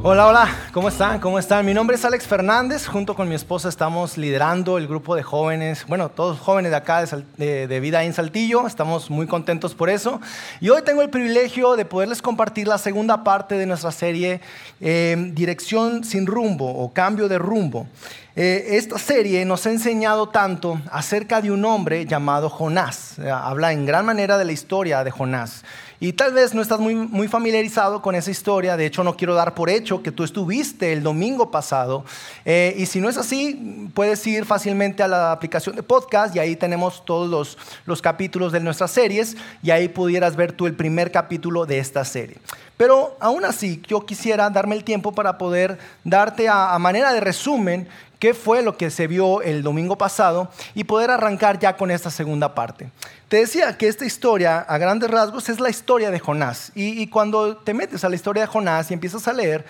Hola, hola, ¿cómo están? ¿Cómo están? Mi nombre es Alex Fernández, junto con mi esposa estamos liderando el grupo de jóvenes, bueno, todos jóvenes de acá de, Vida en Saltillo, estamos muy contentos por eso. Y hoy tengo el privilegio de poderles compartir la segunda parte de nuestra serie eh, Dirección sin rumbo o Cambio de rumbo. Eh, esta serie nos ha enseñado tanto acerca de un hombre llamado Jonás. Eh, habla en gran manera de la historia de Jonás. Y tal vez no estás muy, muy familiarizado con esa historia, de hecho no quiero dar por hecho que tú estuviste el domingo pasado. Eh, y si no es así, puedes ir fácilmente a la aplicación de podcast y ahí tenemos todos los, los capítulos de nuestras series y ahí pudieras ver tú el primer capítulo de esta serie. Pero aún así, yo quisiera darme el tiempo para poder darte a manera de resumen qué fue lo que se vio el domingo pasado y poder arrancar ya con esta segunda parte. Te decía que esta historia, a grandes rasgos, es la historia de Jonás. Y, cuando te metes a la historia de Jonás y empiezas a leer,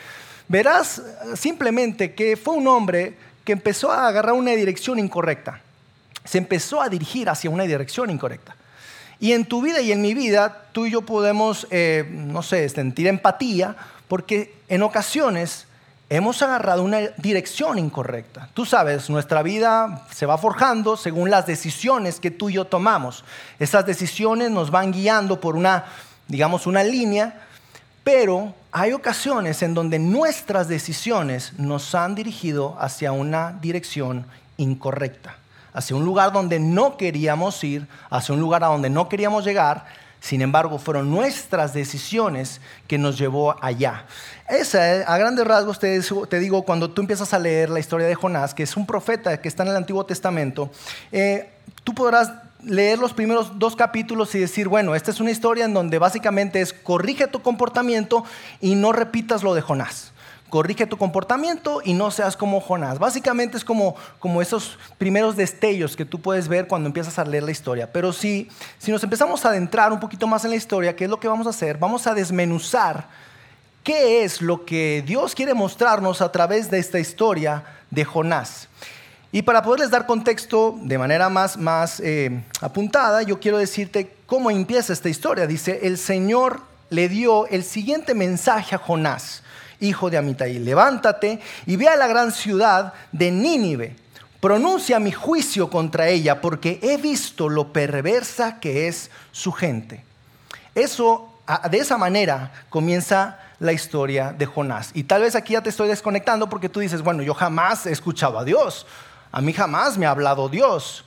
verás simplemente que fue un hombre que empezó a agarrar una dirección incorrecta. Se empezó a dirigir hacia una dirección incorrecta. Y en tu vida y en mi vida, tú y yo podemos, eh, no sé, sentir empatía, porque en ocasiones hemos agarrado una dirección incorrecta. Tú sabes, nuestra vida se va forjando según las decisiones que tú y yo tomamos. Esas decisiones nos van guiando por una, digamos, una línea, pero hay ocasiones en donde nuestras decisiones nos han dirigido hacia una dirección incorrecta, hacia un lugar donde no queríamos ir, hacia un lugar a donde no queríamos llegar, sin embargo, fueron nuestras decisiones que nos llevó allá. Esa, a grandes rasgos, te, digo, cuando tú empiezas a leer la historia de Jonás, que es un profeta que está en el Antiguo Testamento, eh, tú podrás leer los primeros dos capítulos y decir, bueno, esta es una historia en donde básicamente es corrige tu comportamiento y no repitas lo de Jonás corrige tu comportamiento y no seas como Jonás. Básicamente es como, como esos primeros destellos que tú puedes ver cuando empiezas a leer la historia. Pero si, si nos empezamos a adentrar un poquito más en la historia, ¿qué es lo que vamos a hacer? Vamos a desmenuzar qué es lo que Dios quiere mostrarnos a través de esta historia de Jonás. Y para poderles dar contexto de manera más, más eh, apuntada, yo quiero decirte cómo empieza esta historia. Dice, el Señor le dio el siguiente mensaje a Jonás hijo de Amitai, levántate y ve a la gran ciudad de Nínive. Pronuncia mi juicio contra ella porque he visto lo perversa que es su gente. Eso, de esa manera comienza la historia de Jonás. Y tal vez aquí ya te estoy desconectando porque tú dices, bueno, yo jamás he escuchado a Dios. A mí jamás me ha hablado Dios.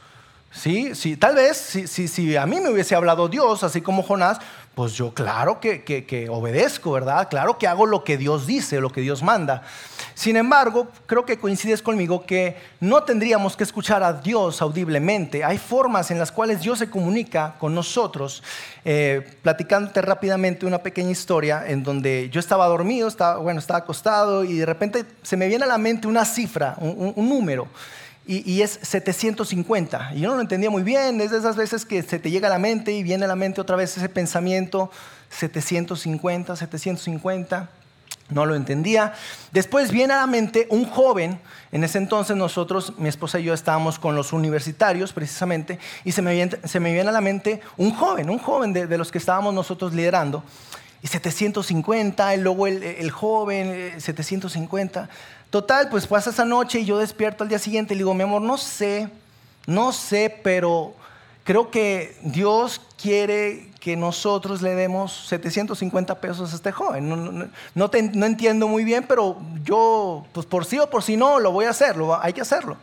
Sí, sí, tal vez si, si a mí me hubiese hablado Dios, así como Jonás, pues yo claro que, obedezco, ¿verdad? Claro que hago lo que Dios dice, lo que Dios manda. Sin embargo, creo que coincides conmigo que no tendríamos que escuchar a Dios audiblemente. Hay formas en las cuales Dios se comunica con nosotros. Eh, platicándote rápidamente una pequeña historia en donde yo estaba dormido, estaba, bueno, estaba acostado y de repente se me viene a la mente una cifra, un número y, es 750. Y yo no lo entendía muy bien, es de esas veces que se te llega a la mente y viene a la mente otra vez ese pensamiento, 750, 750. No lo entendía. Después viene a la mente un joven. En ese entonces nosotros, mi esposa y yo estábamos con los universitarios precisamente, y se me viene, se me viene a la mente un joven, un joven de, de los que estábamos nosotros liderando. Y 750, y luego el, el joven, 750. Eh, Total, pues pasa esa noche y yo despierto al día siguiente y digo, mi amor, no sé, no sé, pero creo que Dios quiere que nosotros le demos 750 pesos a este joven. No, no, entiendo muy bien, pero yo, pues por sí o por sí no, lo voy a hacer, hay que hacerlo.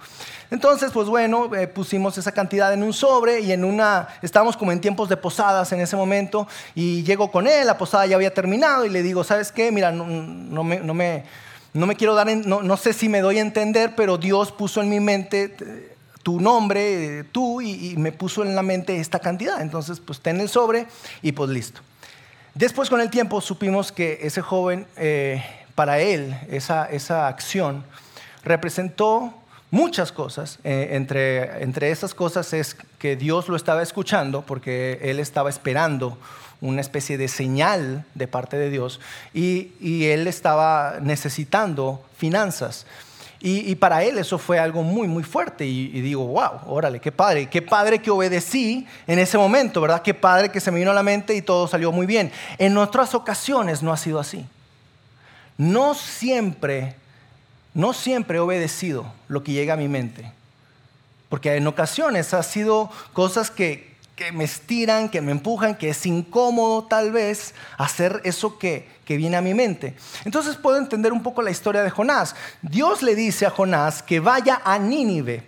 Entonces, pues bueno, eh, pusimos esa cantidad en un sobre y en una, estábamos como en tiempos de posadas en ese momento y llego con él, la posada ya había terminado y le digo, ¿sabes qué? Mira, no me no me quiero dar, no, sé si me doy a entender, pero Dios puso en mi mente eh, tu nombre, eh, tú, y, me puso en la mente esta cantidad. Entonces, pues ten el sobre y pues listo. Después con el tiempo supimos que ese joven, para él, esa, esa acción representó muchas cosas. entre, entre esas cosas es que Dios lo estaba escuchando porque él estaba esperando una especie de señal de parte de Dios y, él estaba necesitando finanzas. Y, para él eso fue algo muy, muy fuerte. Y, y, digo, wow, órale, qué padre, qué padre que obedecí en ese momento, ¿verdad? Qué padre que se me vino a la mente y todo salió muy bien. En otras ocasiones no ha sido así. No siempre, no siempre he obedecido lo que llega a mi mente. Porque en ocasiones ha sido cosas que, me estiran, que me empujan, que es incómodo tal vez hacer eso que, que viene a mi mente. Entonces puedo entender un poco la historia de Jonás. Dios le dice a Jonás que vaya a Nínive.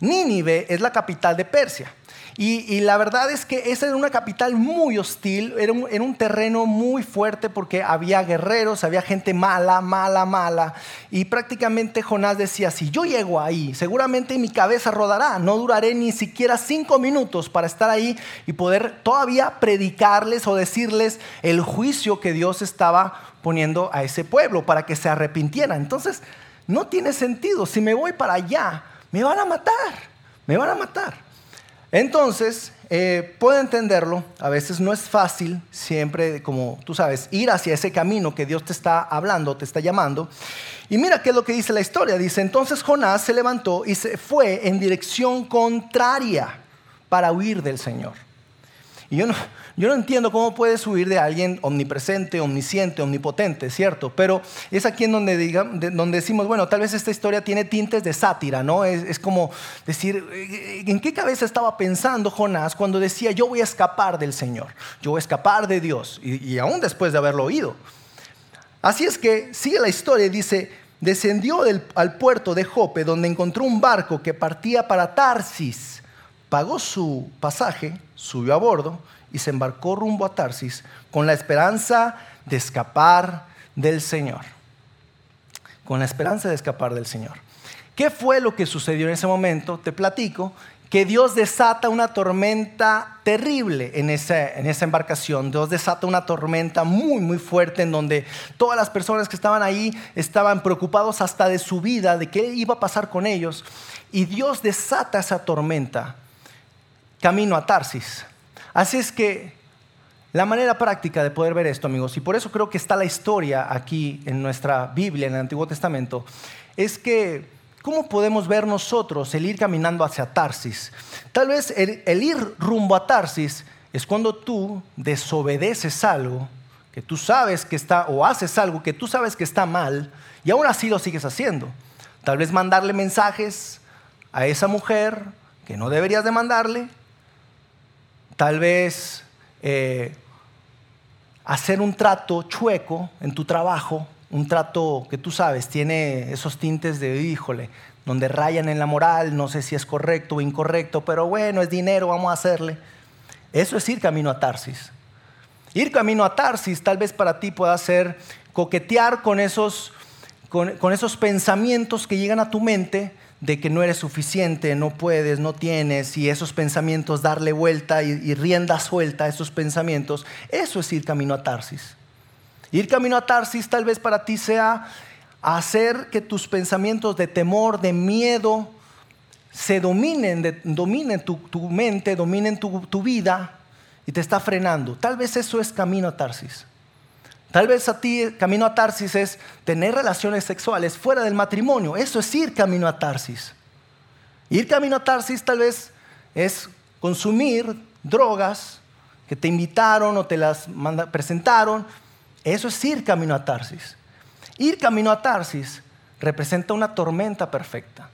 Nínive es la capital de Persia. Y, la verdad es que esa era una capital muy hostil, era un, terreno muy fuerte porque había guerreros, había gente mala, mala, mala. Y prácticamente Jonás decía, si yo llego ahí, seguramente mi cabeza rodará, no duraré ni siquiera cinco minutos para estar ahí y poder todavía predicarles o decirles el juicio que Dios estaba poniendo a ese pueblo para que se arrepintieran. Entonces, no tiene sentido, si me voy para allá, me van a matar, me van a matar. Entonces, eh, puedo entenderlo, a veces no es fácil siempre, como tú sabes, ir hacia ese camino que Dios te está hablando, te está llamando. Y mira qué es lo que dice la historia. Dice, entonces Jonás se levantó y se fue en dirección contraria para huir del Señor. Yo no, yo no entiendo cómo puedes huir de alguien omnipresente, omnisciente, omnipotente, ¿cierto? Pero es aquí en donde, donde decimos, bueno, tal vez esta historia tiene tintes de sátira, ¿no? Es, como decir, eh, ¿en qué cabeza estaba pensando Jonás cuando decía, yo voy a escapar del Señor, yo voy a escapar de Dios? Y, y aún después de haberlo oído. Así es que sigue la historia y dice, descendió al puerto de Jope, donde encontró un barco que partía para Tarsis, pagó su pasaje, subió a bordo y se embarcó rumbo a Tarsis con la esperanza de escapar del Señor. Con la esperanza de escapar del Señor. ¿Qué fue lo que sucedió en ese momento? Te platico que Dios desata una tormenta terrible en esa, en esa embarcación. Dios desata una tormenta muy, muy fuerte en donde todas las personas que estaban ahí estaban preocupados hasta de su vida, de qué iba a pasar con ellos. Y Dios desata esa tormenta camino a Tarsis. Así es que la manera práctica de poder ver esto, amigos, y por eso creo que está la historia aquí en nuestra Biblia, en el Antiguo Testamento, es que ¿cómo podemos ver nosotros el ir caminando hacia Tarsis? Tal vez el, ir rumbo a Tarsis es cuando tú desobedeces algo que tú sabes que está, o haces algo que tú sabes que está mal, y aún así lo sigues haciendo. Tal vez mandarle mensajes a esa mujer que no deberías de mandarle, tal vez eh, hacer un trato chueco en tu trabajo, un trato que tú sabes, tiene esos tintes de, híjole, donde rayan en la moral, no sé si es correcto o incorrecto, pero bueno, es dinero, vamos a hacerle. Eso es ir camino a Tarsis. Ir camino a Tarsis tal vez para ti pueda ser coquetear con esos, con esos pensamientos que llegan a tu mente de que no eres suficiente, no puedes, no tienes, y esos pensamientos darle vuelta y, rienda suelta a esos pensamientos, eso es ir camino a Tarsis. Ir camino a Tarsis tal vez para ti sea hacer que tus pensamientos de temor, de miedo, se dominen, dominen tu, mente, dominen tu, tu vida y te está frenando. Tal vez eso es camino a Tarsis. Tal vez a ti camino a Tarsis es tener relaciones sexuales fuera del matrimonio. Eso es ir camino a Tarsis. Ir camino a Tarsis tal vez es consumir drogas que te invitaron o te las presentaron. Eso es ir camino a Tarsis. Ir camino a Tarsis representa una tormenta perfecta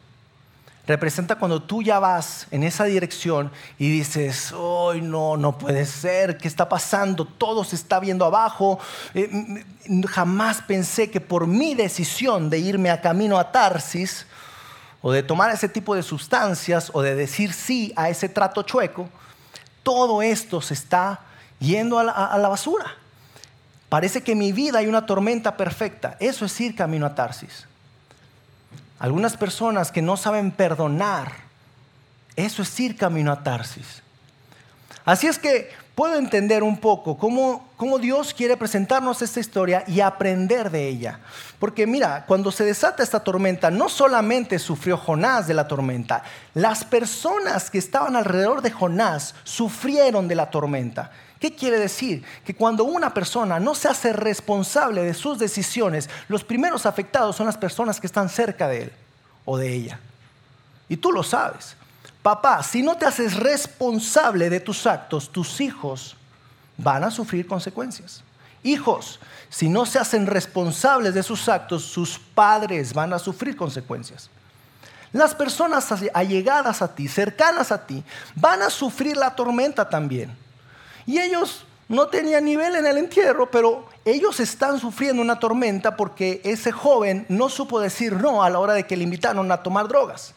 representa cuando tú ya vas en esa dirección y dices, hoy no, no puede ser, ¿qué está pasando? Todo se está viendo abajo. Eh, jamás pensé que por mi decisión de irme a camino a Tarsis, o de tomar ese tipo de sustancias, o de decir sí a ese trato chueco, todo esto se está yendo a la, a la basura. Parece que en mi vida hay una tormenta perfecta. Eso es ir camino a Tarsis. Algunas personas que no saben perdonar, eso es ir camino a Tarsis. Así es que puedo entender un poco cómo, cómo, Dios quiere presentarnos esta historia y aprender de ella. Porque mira, cuando se desata esta tormenta, no solamente sufrió Jonás de la tormenta, las personas que estaban alrededor de Jonás sufrieron de la tormenta. ¿Qué quiere decir? Que cuando una persona no se hace responsable de sus decisiones, los primeros afectados son las personas que están cerca de él o de ella. Y tú lo sabes. Papá, si no te haces responsable de tus actos, tus hijos van a sufrir consecuencias. Hijos, si no se hacen responsables de sus actos, sus padres van a sufrir consecuencias. Las personas allegadas a ti, cercanas a ti, van a sufrir la tormenta también. Y ellos no tenían nivel en el entierro, pero ellos están sufriendo una tormenta porque ese joven no supo decir no a la hora de que le invitaron a tomar drogas.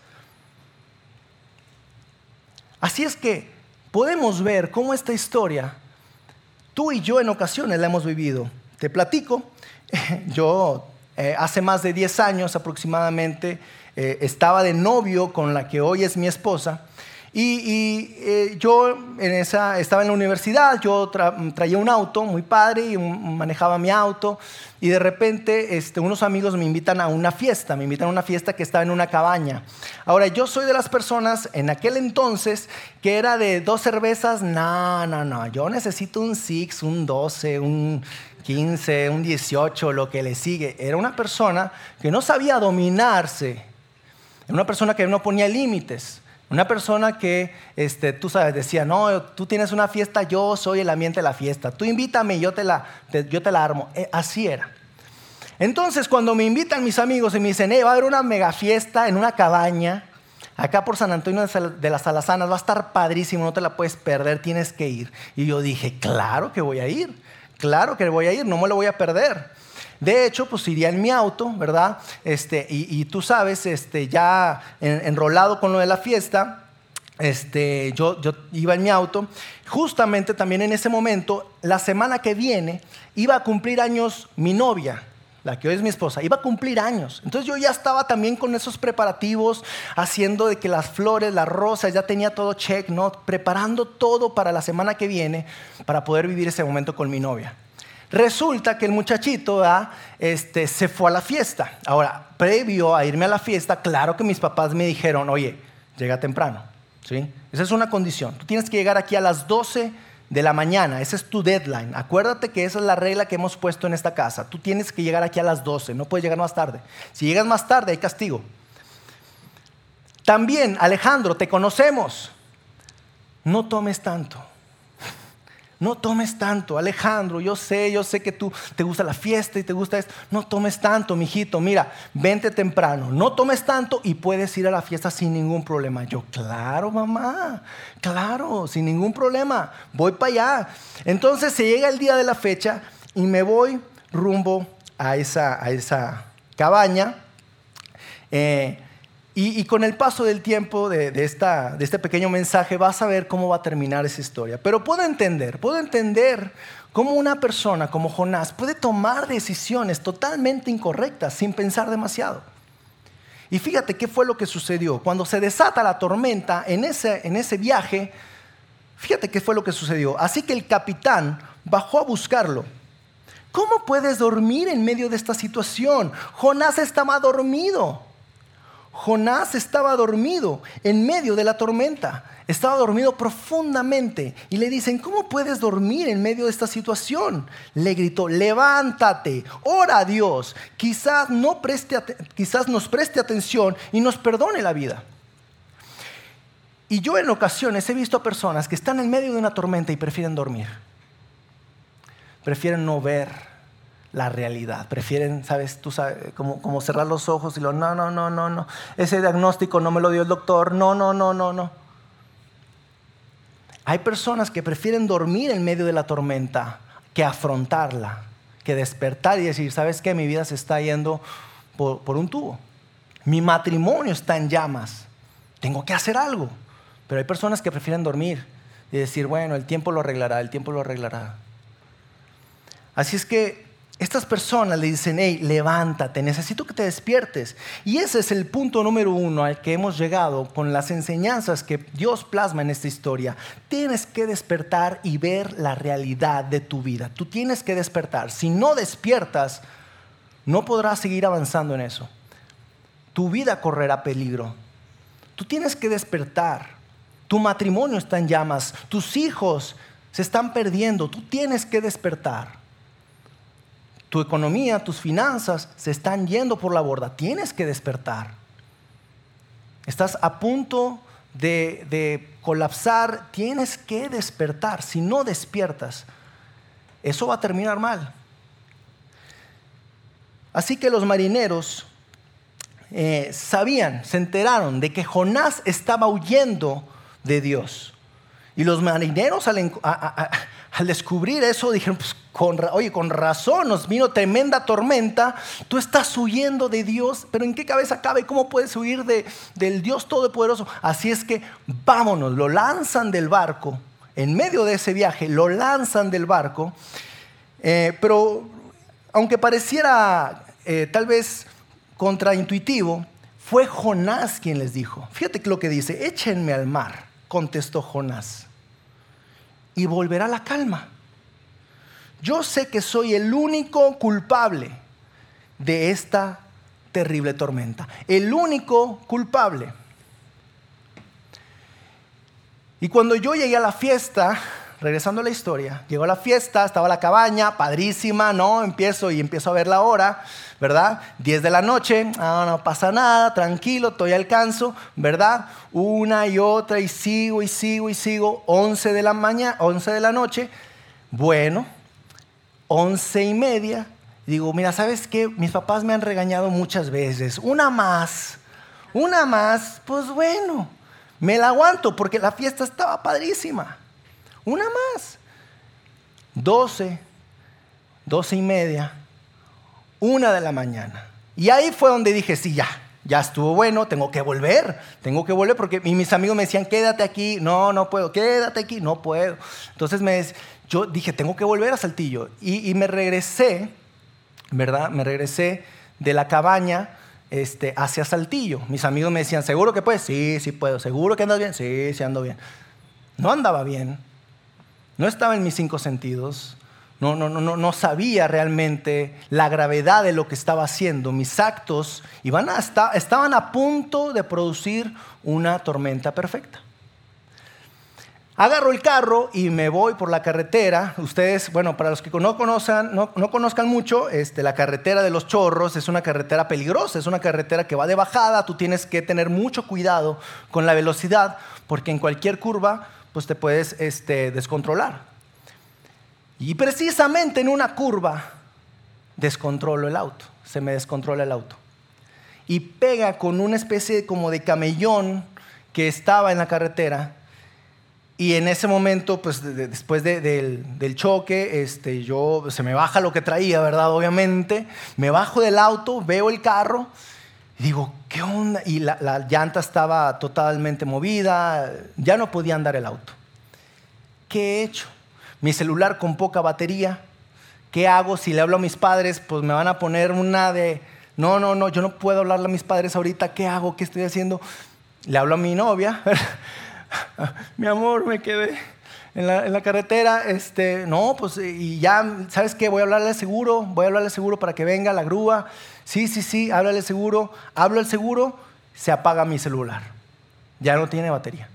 Así es que podemos ver cómo esta historia, tú y yo en ocasiones la hemos vivido. Te platico, yo eh, hace más de 10 años aproximadamente eh, estaba de novio con la que hoy es mi esposa y, eh, yo estaba en la universidad, yo traía un auto muy padre y manejaba mi auto y de repente este, unos amigos me invitan a una fiesta, me invitan a una fiesta que estaba en una cabaña. Ahora, yo soy de las personas en aquel entonces que era de dos cervezas, no, no, no, yo necesito un six, un 12, un 15, un 18, lo que le sigue. Era una persona que no sabía dominarse, era una persona que no ponía límites. Una persona que, este, tú sabes, decía, no, tú tienes una fiesta, yo soy el ambiente de la fiesta. Tú invítame y yo te la, yo te la armo. Eh, así era. Entonces, cuando me invitan mis amigos y me dicen, eh, va a haber una mega fiesta en una cabaña, acá por San Antonio de las Alazanas, va a estar padrísimo, no te la puedes perder, tienes que ir. Y yo dije, claro que voy a ir, claro que voy a ir, no me lo voy a perder. De hecho, pues iría en mi auto, ¿verdad? Este, y, tú sabes, este, ya enrolado con lo de la fiesta, este, yo, yo iba en mi auto. Justamente también en ese momento, la semana que viene, iba a cumplir años mi novia, la que hoy es mi esposa, iba a cumplir años. Entonces yo ya estaba también con esos preparativos, haciendo de que las flores, las rosas, ya tenía todo check, ¿no? Preparando todo para la semana que viene, para poder vivir ese momento con mi novia. Resulta que el muchachito este, se fue a la fiesta. Ahora, previo a irme a la fiesta, claro que mis papás me dijeron, oye, llega temprano. ¿sí? Esa es una condición. Tú tienes que llegar aquí a las 12 de la mañana. Ese es tu deadline. Acuérdate que esa es la regla que hemos puesto en esta casa. Tú tienes que llegar aquí a las 12. No puedes llegar más tarde. Si llegas más tarde, hay castigo. También, Alejandro, te conocemos. No tomes tanto. No tomes tanto, Alejandro, yo sé, yo sé que tú te gusta la fiesta y te gusta esto. No tomes tanto, mijito, mira, vente temprano. No tomes tanto y puedes ir a la fiesta sin ningún problema. Yo, claro, mamá, claro, sin ningún problema. Voy para allá. Entonces se llega el día de la fecha y me voy rumbo a esa, a esa cabaña. Eh, y, con el paso del tiempo de, esta, de este pequeño mensaje vas a ver cómo va a terminar esa historia. Pero puedo entender, puedo entender cómo una persona como Jonás puede tomar decisiones totalmente incorrectas sin pensar demasiado. Y fíjate qué fue lo que sucedió. Cuando se desata la tormenta en ese, en ese viaje, fíjate qué fue lo que sucedió. Así que el capitán bajó a buscarlo. ¿Cómo puedes dormir en medio de esta situación? Jonás estaba dormido. Jonás estaba dormido en medio de la tormenta, estaba dormido profundamente y le dicen, ¿cómo puedes dormir en medio de esta situación? Le gritó, levántate, ora a Dios, quizás, no preste, quizás nos preste atención y nos perdone la vida. Y yo en ocasiones he visto a personas que están en medio de una tormenta y prefieren dormir, prefieren no ver la realidad. Prefieren, ¿sabes? Tú sabes, como, cerrar los ojos y lo, no, no, no, no, no. Ese diagnóstico no me lo dio el doctor. No, no, no, no, no. Hay personas que prefieren dormir en medio de la tormenta que afrontarla, que despertar y decir, ¿sabes qué? Mi vida se está yendo por, por un tubo. Mi matrimonio está en llamas. Tengo que hacer algo. Pero hay personas que prefieren dormir y decir, bueno, el tiempo lo arreglará, el tiempo lo arreglará. Así es que estas personas le dicen, hey, levántate, necesito que te despiertes. Y ese es el punto número uno al que hemos llegado con las enseñanzas que Dios plasma en esta historia. Tienes que despertar y ver la realidad de tu vida. Tú tienes que despertar. Si no despiertas, no podrás seguir avanzando en eso. Tu vida correrá peligro. Tú tienes que despertar. Tu matrimonio está en llamas. Tus hijos se están perdiendo. Tú tienes que despertar tu economía, tus finanzas se están yendo por la borda. Tienes que despertar. Estás a punto de, colapsar. Tienes que despertar. Si no despiertas, eso va a terminar mal. Así que los marineros eh, sabían, se enteraron de que Jonás estaba huyendo de Dios. Y los marineros al, descubrir eso dijeron, pues oye, con razón nos vino tremenda tormenta, tú estás huyendo de Dios, pero ¿en qué cabeza cabe? ¿Cómo puedes huir de, del Dios Todopoderoso? Así es que vámonos, lo lanzan del barco, en medio de ese viaje, lo lanzan del barco, eh, pero aunque pareciera eh, tal vez contraintuitivo, fue Jonás quien les dijo, fíjate lo que dice, échenme al mar, contestó Jonás y volverá la calma. Yo sé que soy el único culpable de esta terrible tormenta. El único culpable. Y cuando yo llegué a la fiesta, regresando a la historia, llegó a la fiesta, estaba la cabaña, padrísima, ¿no? Empiezo y empiezo a ver la hora, ¿verdad? 10 de la noche, ah, no pasa nada, tranquilo, estoy alcanzo, ¿verdad? Una y otra y sigo y sigo y sigo, 11 de la mañana, 11 de la noche, bueno, 11 y media, digo, mira, ¿sabes qué? Mis papás me han regañado muchas veces, una más, una más, pues bueno, me la aguanto porque la fiesta estaba padrísima, una más, 12, 12 y media, una de la mañana. Y ahí fue donde dije, sí, ya, ya estuvo bueno, tengo que volver, tengo que volver porque mis amigos me decían, quédate aquí, no, no puedo, quédate aquí, no puedo. Entonces me, yo dije, tengo que volver a Saltillo. Y, me regresé, ¿verdad? Me regresé de la cabaña este, hacia Saltillo. Mis amigos me decían, ¿seguro que puedes? Sí, sí puedo. ¿Seguro que andas bien? Sí, sí ando bien. No andaba bien. No estaba en mis cinco sentidos no, no, no, no sabía realmente la gravedad de lo que estaba haciendo. Mis actos iban estaban a punto de producir una tormenta perfecta. Agarro el carro y me voy por la carretera. Ustedes, bueno, para los que no conozcan, no, no, conozcan mucho, este, la carretera de los chorros es una carretera peligrosa, es una carretera que va de bajada. Tú tienes que tener mucho cuidado con la velocidad porque en cualquier curva pues te puedes este, descontrolar. Y precisamente en una curva descontrolo el auto, se me descontrola el auto. Y pega con una especie como de camellón que estaba en la carretera. Y en ese momento, pues después del, choque, este, yo, se me baja lo que traía, ¿verdad? Obviamente. Me bajo del auto, veo el carro y digo, ¿qué onda? Y la, la llanta estaba totalmente movida, ya no podía andar el auto. ¿Qué he hecho? mi celular con poca batería. ¿Qué hago si le hablo a mis padres? Pues me van a poner una de, no, no, no, yo no puedo hablarle a mis padres ahorita. ¿Qué hago? ¿Qué estoy haciendo? Le hablo a mi novia. mi amor, me quedé en la, carretera. Este, no, pues y ya, ¿sabes qué? Voy a hablarle al seguro, voy a hablarle al seguro para que venga la grúa. Sí, sí, sí, háblale al seguro. Hablo al seguro, se apaga mi celular. Ya no tiene batería.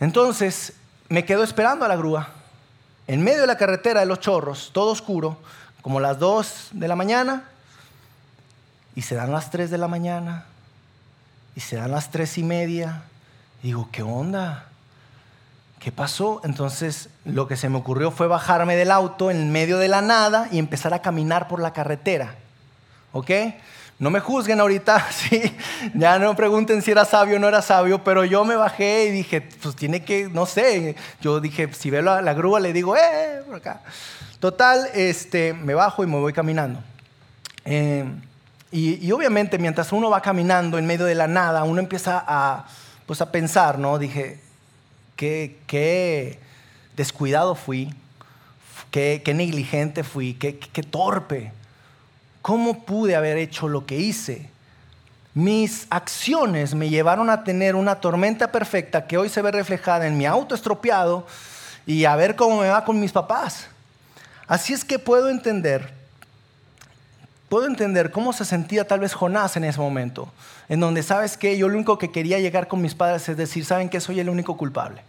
Entonces, me quedo esperando a la grúa, en medio de la carretera de los chorros, todo oscuro, como las 2 de la mañana, y se dan las 3 de la mañana, y se dan las 3 y media. digo, ¿qué onda? ¿Qué pasó? Entonces lo que se me ocurrió fue bajarme del auto en medio de la nada y empezar a caminar por la carretera. ¿Ok? No me juzguen ahorita, sí, ya no pregunten si era sabio o no era sabio, pero yo me bajé y dije, pues tiene que, no sé, yo dije, si veo la, grúa le digo, eh, por acá. Total, este, me bajo y me voy caminando. Eh, y, obviamente mientras uno va caminando en medio de la nada, uno empieza a, pues a pensar, ¿no? Dije, qué, descuidado fui, qué, negligente fui, qué, qué torpe. ¿Cómo pude haber hecho lo que hice? Mis acciones me llevaron a tener una tormenta perfecta que hoy se ve reflejada en mi auto estropeado y a ver cómo me va con mis papás. Así es que puedo entender, puedo entender cómo se sentía tal vez Jonás en ese momento, en donde sabes que yo lo único que quería llegar con mis padres es decir, saben que soy el único culpable.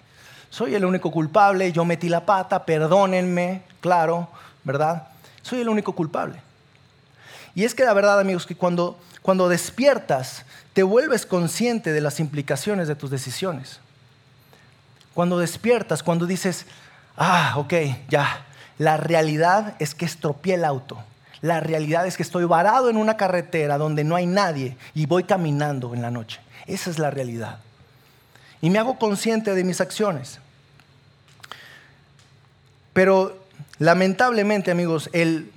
Soy el único culpable, yo metí la pata, perdónenme, claro, ¿verdad? Soy el único culpable. Y es que la verdad, amigos, que cuando, cuando despiertas, te vuelves consciente de las implicaciones de tus decisiones. Cuando despiertas, cuando dices, ah, ok, ya, la realidad es que estropeé el auto. La realidad es que estoy varado en una carretera donde no hay nadie y voy caminando en la noche. Esa es la realidad. Y me hago consciente de mis acciones. Pero lamentablemente, amigos, el,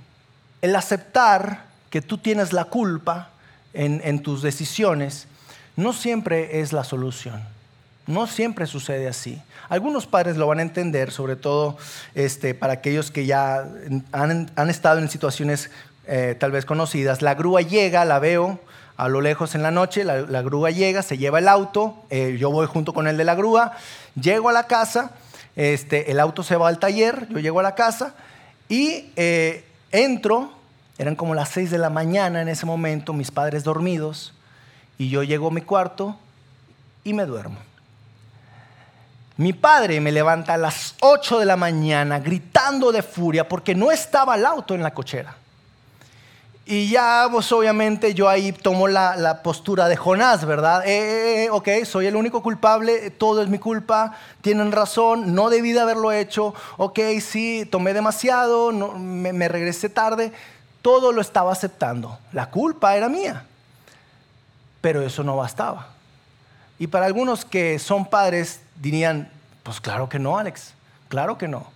el aceptar que tú tienes la culpa en, en tus decisiones no siempre es la solución. No siempre sucede así. Algunos padres lo van a entender, sobre todo este, para aquellos que ya han, estado en situaciones eh, tal vez conocidas. La grúa llega, la veo a lo lejos en la noche, la, grúa llega, se lleva el auto, eh, yo voy junto con el de la grúa, llego a la casa, este, el auto se va al taller, yo llego a la casa y eh, entro, eran como las seis de la mañana en ese momento, mis padres dormidos, y yo llego a mi cuarto y me duermo. Mi padre me levanta a las 8 de la mañana gritando de furia porque no estaba el auto en la cochera. Y ya, pues obviamente yo ahí tomo la, postura de Jonás, ¿verdad? Eh, eh, eh, ok, soy el único culpable, todo es mi culpa, tienen razón, no debí de haberlo hecho, ok, sí, tomé demasiado, me, me regresé tarde, todo lo estaba aceptando. La culpa era mía, pero eso no bastaba. Y para algunos que son padres dirían, pues claro que no, Alex, claro que no.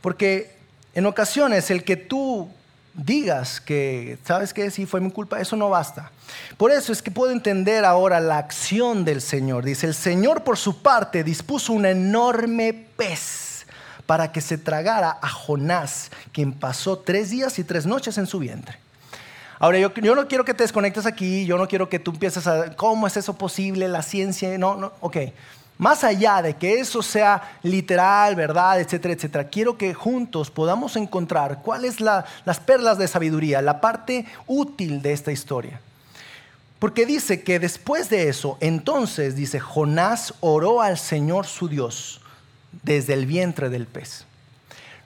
Porque en ocasiones el que tú digas que, ¿sabes qué? Sí, fue mi culpa, eso no basta. Por eso es que puedo entender ahora la acción del Señor. Dice, el Señor por su parte dispuso un enorme pez para que se tragara a Jonás, quien pasó tres días y tres noches en su vientre. Ahora, yo, no quiero que te desconectes aquí, yo no quiero que tú empieces a, ¿cómo es eso posible? La ciencia, no, no, ok. Más allá de que eso sea literal, verdad, etcétera, etcétera, quiero que juntos podamos encontrar cuáles la, las perlas de sabiduría, la parte útil de esta historia. Porque dice que después de eso, entonces, dice, Jonás oró al Señor su Dios desde el vientre del pez.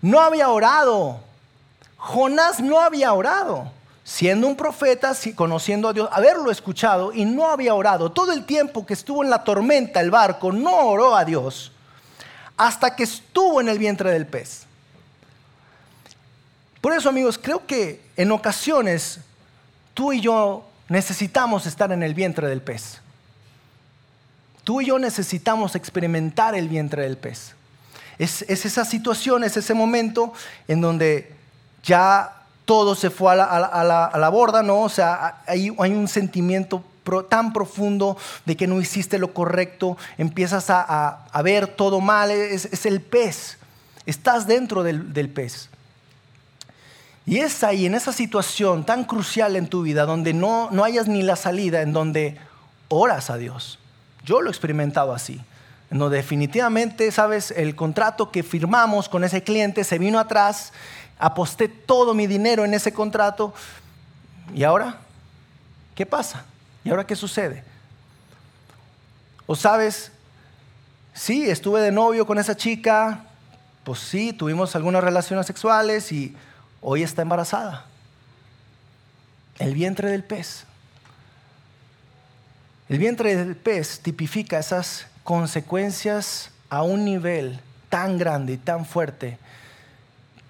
No había orado. Jonás no había orado siendo un profeta, conociendo a Dios, haberlo escuchado y no había orado. Todo el tiempo que estuvo en la tormenta el barco, no oró a Dios hasta que estuvo en el vientre del pez. Por eso, amigos, creo que en ocasiones tú y yo necesitamos estar en el vientre del pez. Tú y yo necesitamos experimentar el vientre del pez. Es, es esa situación, es ese momento en donde ya todo se fue a la, borda, ¿no? O sea, hay, hay un sentimiento tan profundo de que no hiciste lo correcto, empiezas a, ver todo mal, es, el pez, estás dentro del, del, pez. Y es ahí, en esa situación tan crucial en tu vida, donde no, no hayas ni la salida, en donde oras a Dios. Yo lo he experimentado así. No, definitivamente, sabes, el contrato que firmamos con ese cliente se vino atrás aposté todo mi dinero en ese contrato. ¿Y ahora? ¿Qué pasa? ¿Y ahora qué sucede? O sabes, sí, estuve de novio con esa chica, pues sí, tuvimos algunas relaciones sexuales y hoy está embarazada. El vientre del pez. El vientre del pez tipifica esas consecuencias a un nivel tan grande y tan fuerte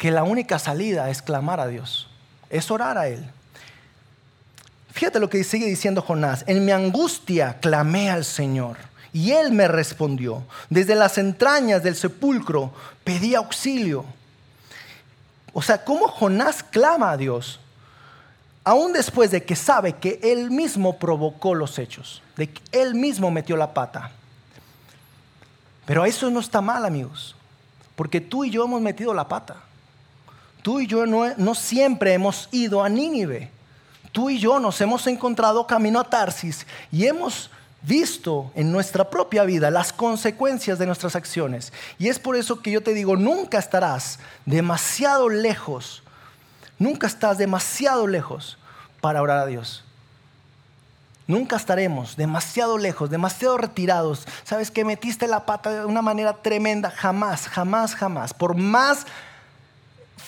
que la única salida es clamar a Dios, es orar a Él. Fíjate lo que sigue diciendo Jonás. En mi angustia clamé al Señor y Él me respondió. Desde las entrañas del sepulcro pedí auxilio. O sea, ¿cómo Jonás clama a Dios? Aún después de que sabe que Él mismo provocó los hechos, de que Él mismo metió la pata. Pero eso no está mal, amigos, porque tú y yo hemos metido la pata. Tú y yo no, siempre hemos ido a Nínive. Tú y yo nos hemos encontrado camino a Tarsis y hemos visto en nuestra propia vida las consecuencias de nuestras acciones. Y es por eso que yo te digo, nunca estarás demasiado lejos, nunca estás demasiado lejos para orar a Dios. Nunca estaremos demasiado lejos, demasiado retirados. Sabes que metiste la pata de una manera tremenda. Jamás, jamás, jamás. Por más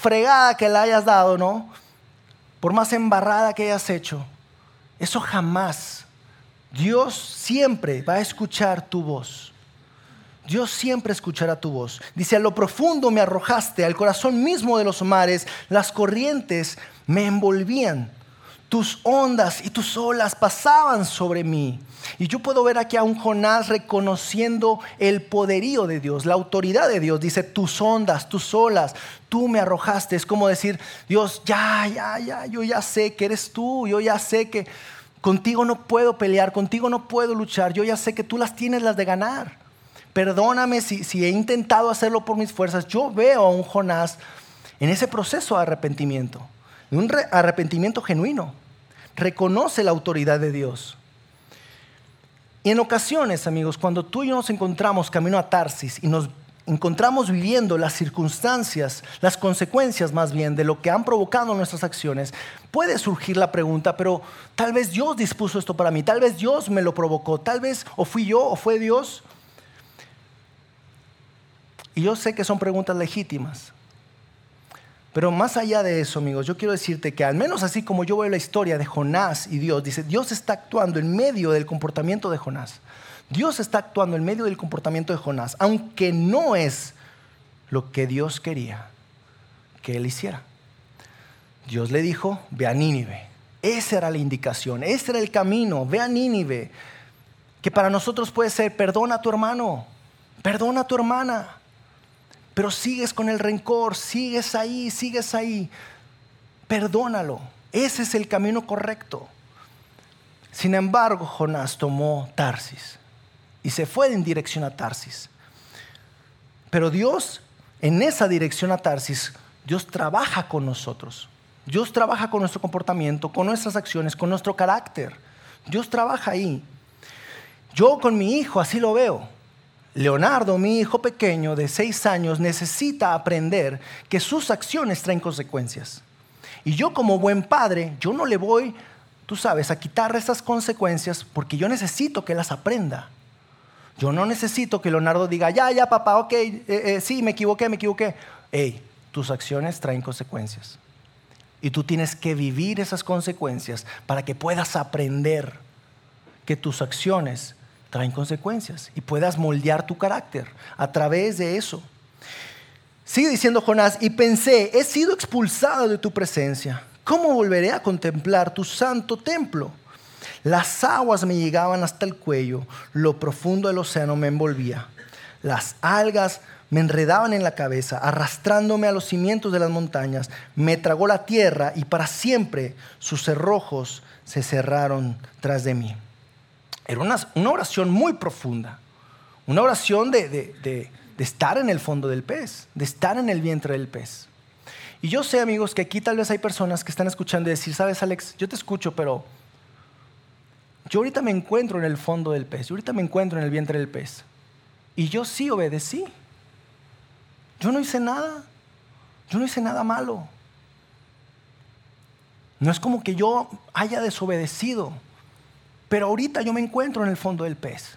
fregada que la hayas dado, ¿no? Por más embarrada que hayas hecho, eso jamás Dios siempre va a escuchar tu voz. Dios siempre escuchará tu voz. Dice, a lo profundo me arrojaste, al corazón mismo de los mares, las corrientes me envolvían. Tus ondas y tus olas pasaban sobre mí. Y yo puedo ver aquí a un Jonás reconociendo el poderío de Dios, la autoridad de Dios. Dice, tus ondas, tus olas, tú me arrojaste. Es como decir, Dios, ya, ya, ya, yo ya sé que eres tú, yo ya sé que Contigo no puedo pelear, contigo no puedo luchar. Yo ya sé que tú las tienes las de ganar. Perdóname si, he intentado hacerlo por mis fuerzas. Yo veo a un Jonás en ese proceso de arrepentimiento, un arrepentimiento genuino. Reconoce la autoridad de Dios. Y en ocasiones, amigos, cuando tú y yo nos encontramos camino a Tarsis y nos encontramos viviendo las circunstancias, las consecuencias más bien de lo que han provocado nuestras acciones, puede surgir la pregunta, pero tal vez Dios dispuso esto para mí, tal vez Dios me lo provocó, tal vez o fui yo o fue Dios. Y yo sé que son preguntas legítimas. Pero más allá de eso, amigos, yo quiero decirte que al menos así como yo veo la historia de Jonás y Dios, dice, Dios está actuando en medio del comportamiento de Jonás. Dios está actuando en medio del comportamiento de Jonás, aunque no es lo que Dios quería que él hiciera. Dios le dijo, ve a Nínive. Esa era la indicación, ese era el camino, ve a Nínive. Que para nosotros puede ser, perdona a tu hermano, perdona a tu hermana. Pero sigues con el rencor, sigues ahí, sigues ahí. Perdónalo. Ese es el camino correcto. Sin embargo, Jonás tomó Tarsis y se fue en dirección a Tarsis. Pero Dios, en esa dirección a Tarsis, Dios trabaja con nosotros. Dios trabaja con nuestro comportamiento, con nuestras acciones, con nuestro carácter. Dios trabaja ahí. Yo con mi hijo así lo veo. Leonardo, mi hijo pequeño de seis años, necesita aprender que sus acciones traen consecuencias. Y yo como buen padre, yo no le voy, tú sabes, a quitar esas consecuencias porque yo necesito que las aprenda. Yo no necesito que Leonardo diga, ya, ya, papá, ok, eh, eh, sí, me equivoqué, me equivoqué. Hey, tus acciones traen consecuencias. Y tú tienes que vivir esas consecuencias para que puedas aprender que tus acciones traen consecuencias y puedas moldear tu carácter a través de eso. Sigue diciendo Jonás, y pensé, he sido expulsado de tu presencia. ¿Cómo volveré a contemplar tu santo templo? Las aguas me llegaban hasta el cuello, lo profundo del océano me envolvía. Las algas me enredaban en la cabeza, arrastrándome a los cimientos de las montañas. Me tragó la tierra y para siempre sus cerrojos se cerraron tras de mí. Era una, oración muy profunda, una oración de, de estar en el fondo del pez, de estar en el vientre del pez. Y yo sé, amigos, que aquí tal vez hay personas que están escuchando y decir, sabes, Alex, yo te escucho, pero yo ahorita me encuentro en el fondo del pez, yo ahorita me encuentro en el vientre del pez. Y yo sí obedecí. Yo no hice nada. Yo no hice nada malo. No es como que yo haya desobedecido. Pero ahorita yo me encuentro en el fondo del pez.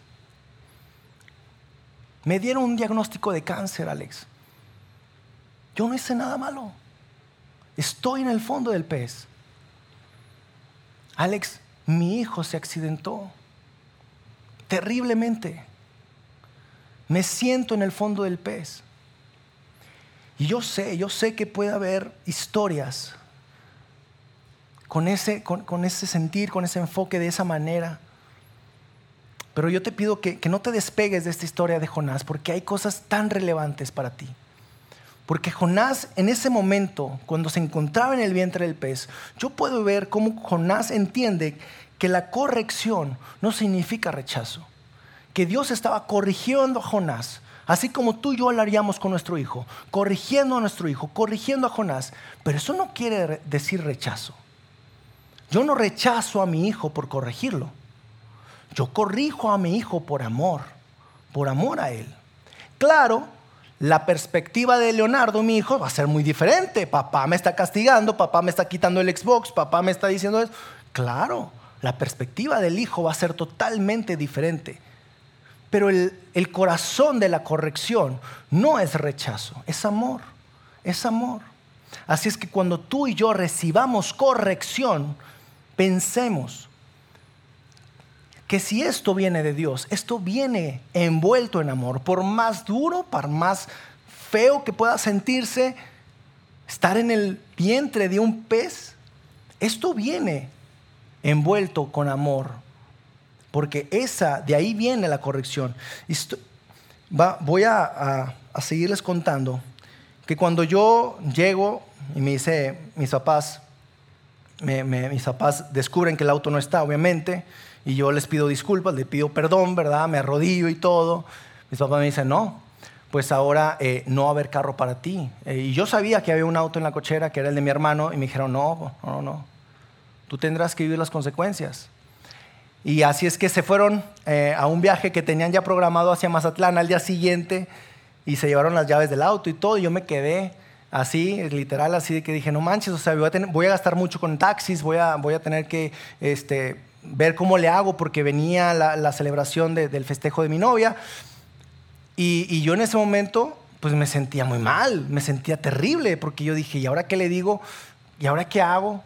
Me dieron un diagnóstico de cáncer, Alex. Yo no hice nada malo. Estoy en el fondo del pez. Alex, mi hijo se accidentó terriblemente. Me siento en el fondo del pez. Y yo sé, yo sé que puede haber historias con ese, con, ese sentir, con ese enfoque, de esa manera. Pero yo te pido que, que no te despegues de esta historia de Jonás, porque hay cosas tan relevantes para ti. Porque Jonás en ese momento, cuando se encontraba en el vientre del pez, yo puedo ver cómo Jonás entiende que la corrección no significa rechazo. Que Dios estaba corrigiendo a Jonás Así como tú y yo lo haríamos con nuestro hijo, corrigiendo a nuestro hijo, corrigiendo a Jonás. Pero eso no quiere decir rechazo. Yo no rechazo a mi hijo por corregirlo. Yo corrijo a mi hijo por amor, por amor a él. Claro, la perspectiva de Leonardo, mi hijo, va a ser muy diferente. Papá me está castigando, papá me está quitando el Xbox, papá me está diciendo eso. Claro, la perspectiva del hijo va a ser totalmente diferente. Pero el, el corazón de la corrección no es rechazo, es amor, es amor. Así es que cuando tú y yo recibamos corrección, pensemos que si esto viene de Dios, esto viene envuelto en amor, por más duro, por más feo que pueda sentirse estar en el vientre de un pez, esto viene envuelto con amor, porque esa, de ahí viene la corrección. voy a, seguirles contando que cuando yo llego y me dice, mis papás, mis papás descubren que el auto no está, obviamente, y yo les pido disculpas, les pido perdón, ¿verdad? Me arrodillo y todo. Mis papás me dicen, no, pues ahora eh, no va a haber carro para ti. Eh, y yo sabía que había un auto en la cochera que era el de mi hermano y me dijeron, no, no, no, tú tendrás que vivir las consecuencias. Y así es que se fueron eh, a un viaje que tenían ya programado hacia Mazatlán al día siguiente y se llevaron las llaves del auto y todo. Y yo me quedé así, literal, así de que dije, no manches, o sea, voy a, gastar mucho con taxis, voy a, tener que este, ver cómo le hago porque venía la, celebración del festejo de mi novia. Y, yo en ese momento, pues me sentía muy mal, me sentía terrible, porque yo dije, ¿y ahora qué le digo? ¿Y ahora qué hago?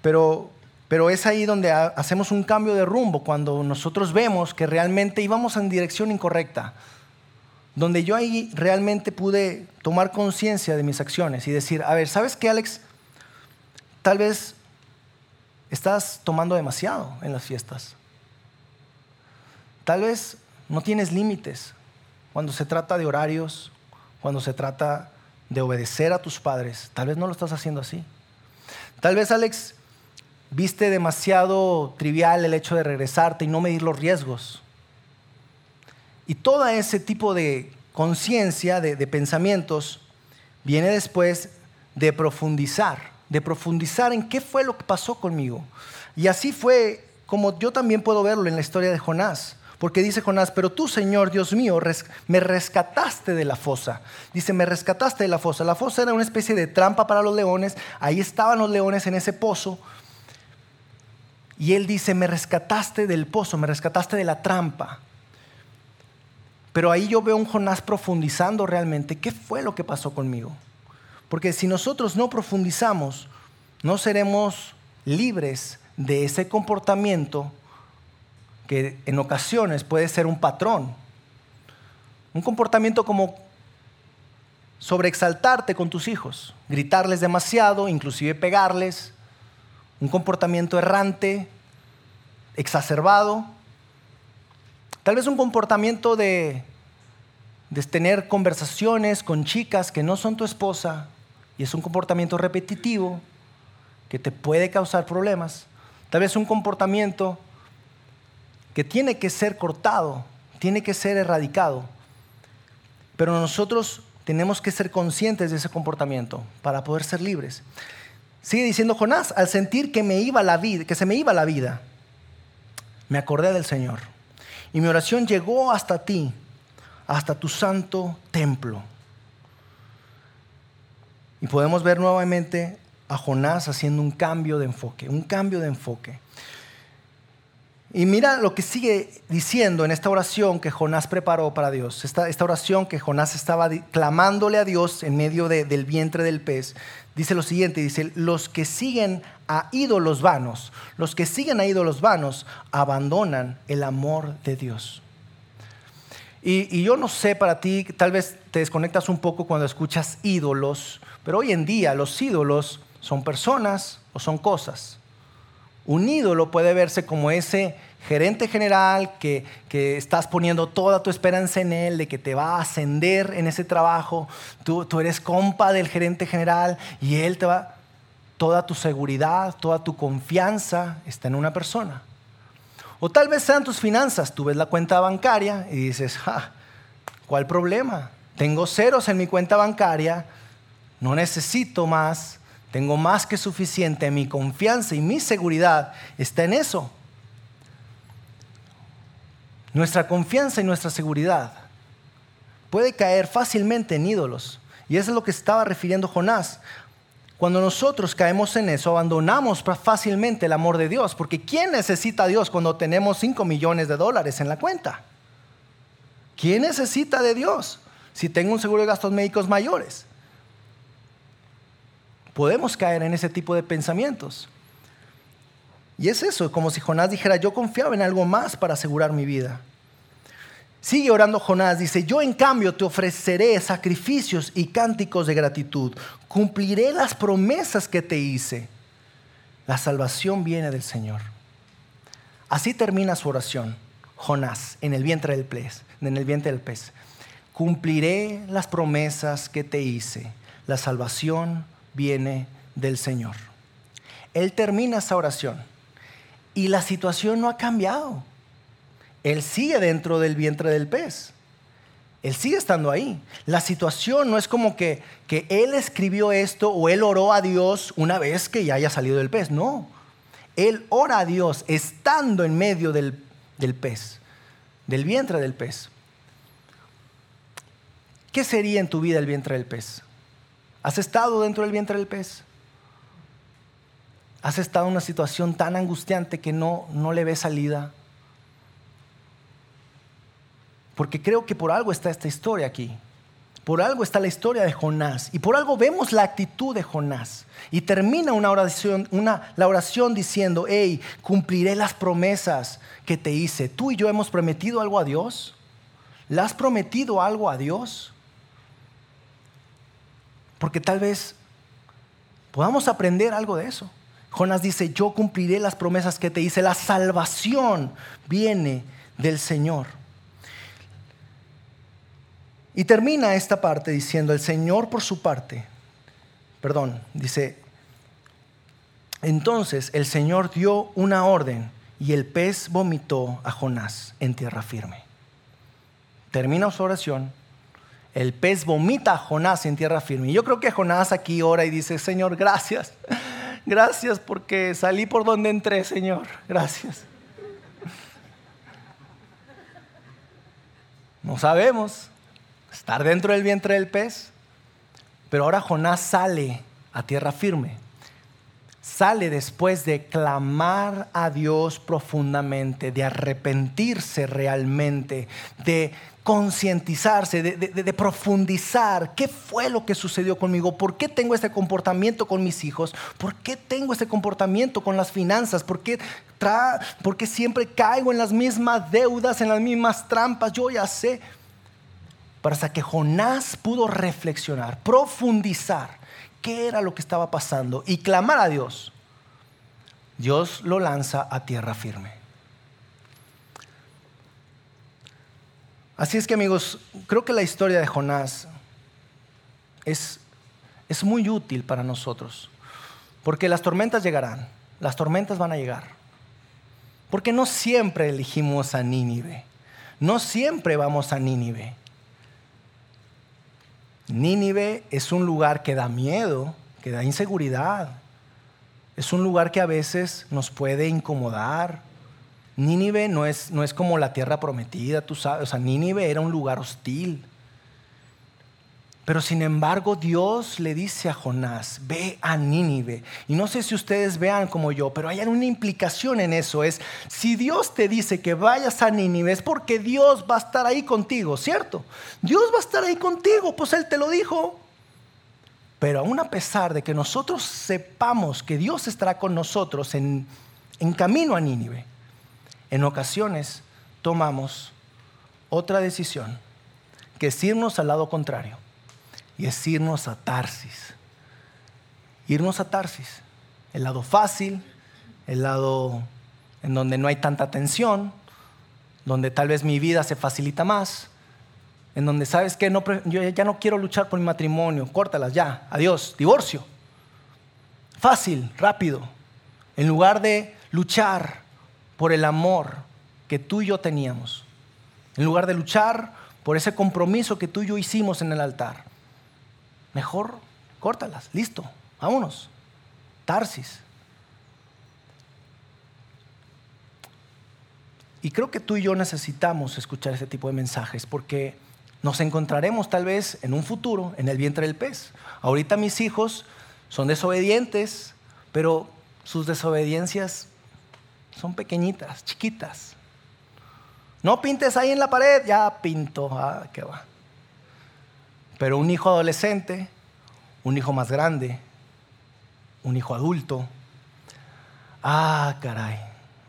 Pero es ahí donde hacemos un cambio de rumbo, cuando nosotros vemos que realmente íbamos en dirección incorrecta, donde yo ahí realmente pude tomar conciencia de mis acciones y decir, a ver, ¿sabes qué, Alex? Tal vez estás tomando demasiado en las fiestas. Tal vez no tienes límites cuando se trata de horarios, cuando se trata de obedecer a tus padres. Tal vez no lo estás haciendo así. Tal vez, Alex, viste demasiado trivial el hecho de regresarte y no medir los riesgos. Y todo ese tipo de conciencia, de, pensamientos, viene después de profundizar de profundizar en qué fue lo que pasó conmigo. Y así fue como yo también puedo verlo en la historia de Jonás. Porque dice Jonás, pero tú, Señor, Dios mío, me rescataste de la fosa. Dice, me rescataste de la fosa. La fosa era una especie de trampa para los leones. Ahí estaban los leones en ese pozo. Y él dice, me rescataste del pozo, me rescataste de la trampa. Pero ahí yo veo un Jonás profundizando realmente qué fue lo que pasó conmigo. Porque si nosotros no profundizamos, no seremos libres de ese comportamiento que en ocasiones puede ser un patrón. Un comportamiento como sobreexaltarte con tus hijos, gritarles demasiado, inclusive pegarles, un comportamiento errante, exacerbado, tal vez un comportamiento de, de tener conversaciones con chicas que no son tu esposa, y es un comportamiento repetitivo que te puede causar problemas. Tal vez un comportamiento que tiene que ser cortado, tiene que ser erradicado. Pero nosotros tenemos que ser conscientes de ese comportamiento para poder ser libres. Sigue diciendo Jonás, al sentir que me iba la vida, que se me iba la vida, me acordé del Señor. Y mi oración llegó hasta ti, hasta tu santo templo. Y podemos ver nuevamente a Jonás haciendo un cambio de enfoque, un cambio de enfoque. Y mira lo que sigue diciendo en esta oración que Jonás preparó para Dios, esta, oración que Jonás estaba clamándole a Dios en medio del vientre del pez. Dice lo siguiente, dice, los que siguen a ídolos vanos, los que siguen a ídolos vanos abandonan el amor de Dios. Y, yo no sé para ti, tal vez te desconectas un poco cuando escuchas ídolos, pero hoy en día los ídolos son personas o son cosas. Un ídolo puede verse como ese gerente general que, que, estás poniendo toda tu esperanza en él, de que te va a ascender en ese trabajo. Tú, tú eres compa del gerente general y él te va... Toda tu seguridad, toda tu confianza está en una persona. O tal vez sean tus finanzas. Tú ves la cuenta bancaria y dices, ¿Cuál problema? Tengo ceros en mi cuenta bancaria, no necesito más, tengo más que suficiente, mi confianza y mi seguridad está en eso. Nuestra confianza y nuestra seguridad puede caer fácilmente en ídolos. Y eso es lo que estaba refiriendo Jonás. Cuando nosotros caemos en eso, abandonamos fácilmente el amor de Dios. Porque ¿quién necesita a Dios cuando tenemos 5 millones de dólares en la cuenta? ¿Quién necesita de Dios si tengo un seguro de gastos médicos mayores? Podemos caer en ese tipo de pensamientos. Y es eso, como si Jonás dijera, yo confiaba en algo más para asegurar mi vida. Sigue orando Jonás, dice, yo en cambio te ofreceré sacrificios y cánticos de gratitud, cumpliré las promesas que te hice. La salvación viene del Señor. Así termina su oración, Jonás, en el vientre del pez, en el vientre del pez. Cumpliré las promesas que te hice. La salvación viene del Señor. Él termina esa oración y la situación no ha cambiado. Él sigue dentro del vientre del pez. Él sigue estando ahí. La situación no es como que, que Él escribió esto o Él oró a Dios una vez que ya haya salido del pez. No. Él ora a Dios estando en medio del, del pez, del vientre del pez. ¿Qué sería en tu vida el vientre del pez? ¿Has estado dentro del vientre del pez? ¿Has estado en una situación tan angustiante que no, no le ves salida? Porque creo que por algo está esta historia aquí. Por algo está la historia de Jonás. Y por algo vemos la actitud de Jonás. Y termina una oración, una, la oración diciendo, hey, cumpliré las promesas que te hice. Tú y yo hemos prometido algo a Dios. ¿Le has prometido algo a Dios? Porque tal vez podamos aprender algo de eso. Jonás dice, yo cumpliré las promesas que te hice. La salvación viene del Señor. Y termina esta parte diciendo, el Señor por su parte, perdón, dice, entonces el Señor dio una orden y el pez vomitó a Jonás en tierra firme. Termina su oración, el pez vomita a Jonás en tierra firme. Y yo creo que Jonás aquí ora y dice, Señor, gracias, gracias porque salí por donde entré, Señor, gracias. No sabemos, estar dentro del vientre del pez. Pero ahora Jonás sale a tierra firme. Sale después de clamar a Dios profundamente, de arrepentirse realmente, de concientizarse, de, profundizar qué fue lo que sucedió conmigo, por qué tengo este comportamiento con mis hijos, por qué tengo este comportamiento con las finanzas, por qué, por qué siempre caigo en las mismas deudas, en las mismas trampas, yo ya sé para que Jonás pudo reflexionar, profundizar qué era lo que estaba pasando y clamar a Dios, Dios lo lanza a tierra firme. Así es que amigos, creo que la historia de Jonás es, es muy útil para nosotros, porque las tormentas llegarán, las tormentas van a llegar, porque no siempre elegimos a Nínive, no siempre vamos a Nínive. Nínive es un lugar que da miedo, que da inseguridad. Es un lugar que a veces nos puede incomodar. Nínive no es, no es como la tierra prometida, tú sabes. O sea, Nínive era un lugar hostil. Pero sin embargo Dios le dice a Jonás, ve a Nínive. Y no sé si ustedes vean como yo, pero hay una implicación en eso. Es, si Dios te dice que vayas a Nínive, es porque Dios va a estar ahí contigo, ¿cierto? Dios va a estar ahí contigo, pues Él te lo dijo. Pero aún a pesar de que nosotros sepamos que Dios estará con nosotros en, en camino a Nínive, en ocasiones tomamos otra decisión, que es irnos al lado contrario y es irnos a Tarsis. Irnos a Tarsis, el lado fácil, el lado en donde no hay tanta tensión, donde tal vez mi vida se facilita más, en donde sabes que no, yo ya no quiero luchar por mi matrimonio, córtalas ya, adiós, divorcio. Fácil, rápido, en lugar de luchar por el amor que tú y yo teníamos, en lugar de luchar por ese compromiso que tú y yo hicimos en el altar. Mejor córtalas, listo, vámonos. Tarsis. Y creo que tú y yo necesitamos escuchar ese tipo de mensajes porque nos encontraremos tal vez en un futuro en el vientre del pez. Ahorita mis hijos son desobedientes, pero sus desobediencias son pequeñitas, chiquitas. No pintes ahí en la pared, ya pinto, ah, qué va. Pero un hijo adolescente, un hijo más grande, un hijo adulto, ah, caray,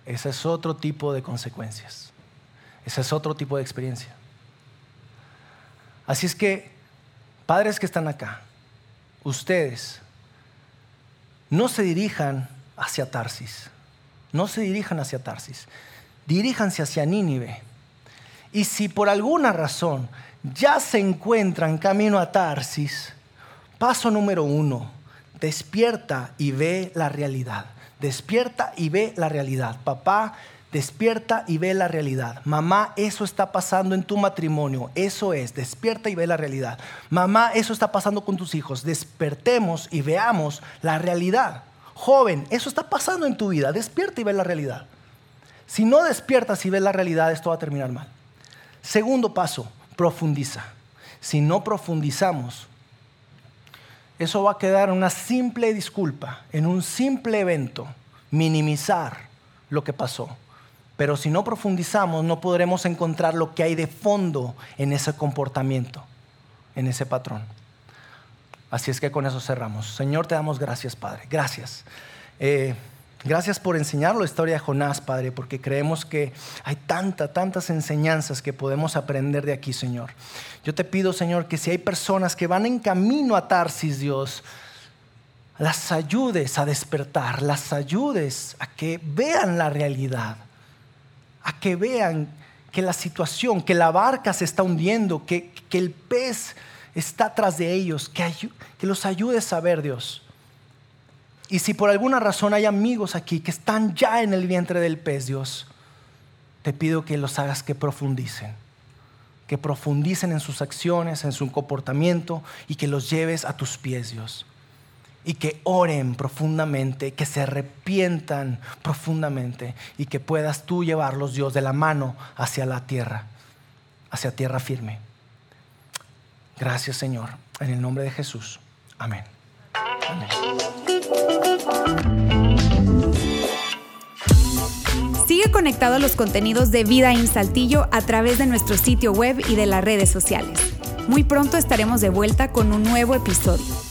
ese es otro tipo de consecuencias. Ese es otro tipo de experiencia. Así es que, padres que están acá, ustedes, no se dirijan hacia Tarsis. No se dirijan hacia Tarsis. Diríjanse hacia Nínive. Y si por alguna razón ya se encuentran camino a Tarsis, paso número uno, despierta y ve la realidad. Despierta y ve la realidad. Papá, despierta y ve la realidad. Mamá, eso está pasando en tu matrimonio. Eso es, despierta y ve la realidad. Mamá, eso está pasando con tus hijos. Despertemos y veamos la realidad. Joven, eso está pasando en tu vida. Despierta y ve la realidad. Si no despiertas y ves la realidad, esto va a terminar mal. Segundo paso, profundiza. Si no profundizamos, eso va a quedar en una simple disculpa, en un simple evento, minimizar lo que pasó. Pero si no profundizamos, no podremos encontrar lo que hay de fondo en ese comportamiento, en ese patrón. Así es que con eso cerramos. Señor, te damos gracias, Padre. Gracias. Eh, Gracias por enseñar la historia de Jonás, Padre, porque creemos que hay tantas, tantas enseñanzas que podemos aprender de aquí, Señor. Yo te pido, Señor, que si hay personas que van en camino a Tarsis, Dios, las ayudes a despertar, las ayudes a que vean la realidad, a que vean que la situación, que la barca se está hundiendo, que, el pez está tras de ellos, que, los ayudes a ver, Dios y si por alguna razón hay amigos aquí que están ya en el vientre del pez, Dios, te pido que los hagas que profundicen, que profundicen en sus acciones, en su comportamiento y que los lleves a tus pies, Dios. Y que oren profundamente, que se arrepientan profundamente y que puedas tú llevarlos, Dios, de la mano hacia la tierra, hacia tierra firme. Gracias, Señor. En el nombre de Jesús. Amén. Sigue conectado a los contenidos de Vida en Saltillo a través de nuestro sitio web y de las redes sociales. Muy pronto estaremos de vuelta con un nuevo episodio.